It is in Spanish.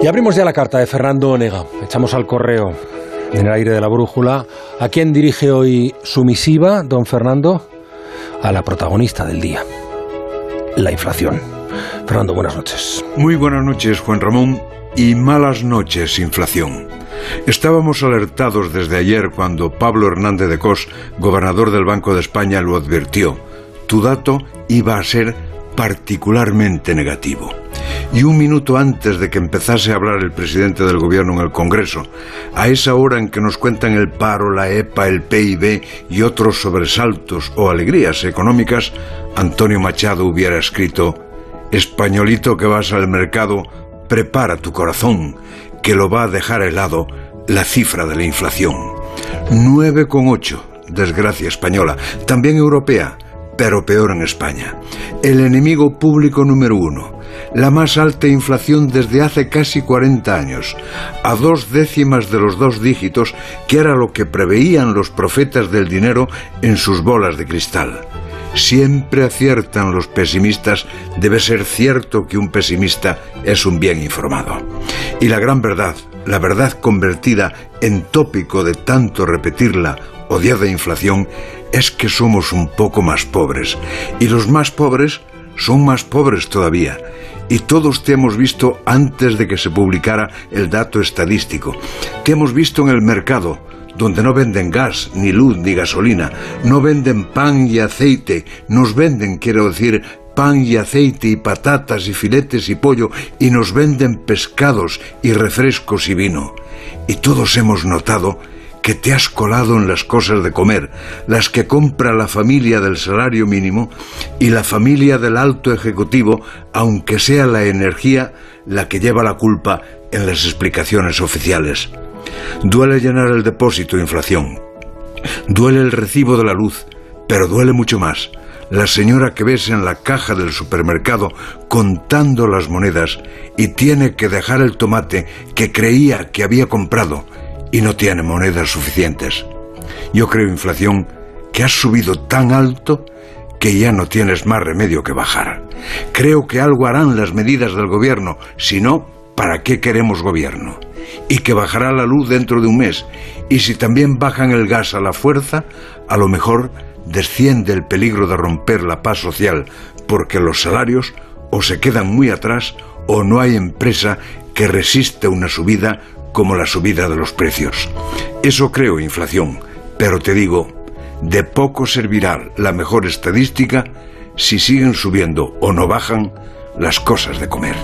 Y abrimos ya la carta de Fernando Onega. Echamos al correo en el aire de la brújula. ¿A quién dirige hoy su misiva, don Fernando? A la protagonista del día, la inflación. Fernando, buenas noches. Muy buenas noches, Juan Ramón, y malas noches, inflación. Estábamos alertados desde ayer cuando Pablo Hernández de Cos, gobernador del Banco de España, lo advirtió. Tu dato iba a ser particularmente negativo y un minuto antes de que empezase a hablar el presidente del gobierno en el Congreso, a esa hora en que nos cuentan el paro, la EPA, el PIB y otros sobresaltos o alegrías económicas, Antonio Machado hubiera escrito, Españolito que vas al mercado, prepara tu corazón, que lo va a dejar helado la cifra de la inflación. 9,8, desgracia española, también europea, pero peor en España. El enemigo público número uno, la más alta inflación desde hace casi 40 años, a dos décimas de los dos dígitos, que era lo que preveían los profetas del dinero en sus bolas de cristal. Siempre aciertan los pesimistas, debe ser cierto que un pesimista es un bien informado. Y la gran verdad, la verdad convertida en tópico de tanto repetirla, odiada inflación, es que somos un poco más pobres. Y los más pobres son más pobres todavía. Y todos te hemos visto antes de que se publicara el dato estadístico. Te hemos visto en el mercado, donde no venden gas, ni luz, ni gasolina. No venden pan y aceite. Nos venden, quiero decir, pan y aceite y patatas y filetes y pollo y nos venden pescados y refrescos y vino. Y todos hemos notado que te has colado en las cosas de comer, las que compra la familia del salario mínimo y la familia del alto ejecutivo, aunque sea la energía la que lleva la culpa en las explicaciones oficiales. Duele llenar el depósito, inflación. Duele el recibo de la luz, pero duele mucho más. La señora que ves en la caja del supermercado contando las monedas y tiene que dejar el tomate que creía que había comprado y no tiene monedas suficientes. Yo creo, inflación, que has subido tan alto que ya no tienes más remedio que bajar. Creo que algo harán las medidas del gobierno, si no, ¿para qué queremos gobierno? Y que bajará la luz dentro de un mes. Y si también bajan el gas a la fuerza, a lo mejor desciende el peligro de romper la paz social, porque los salarios o se quedan muy atrás o no hay empresa que resista una subida como la subida de los precios. Eso creo inflación, pero te digo, de poco servirá la mejor estadística si siguen subiendo o no bajan las cosas de comer.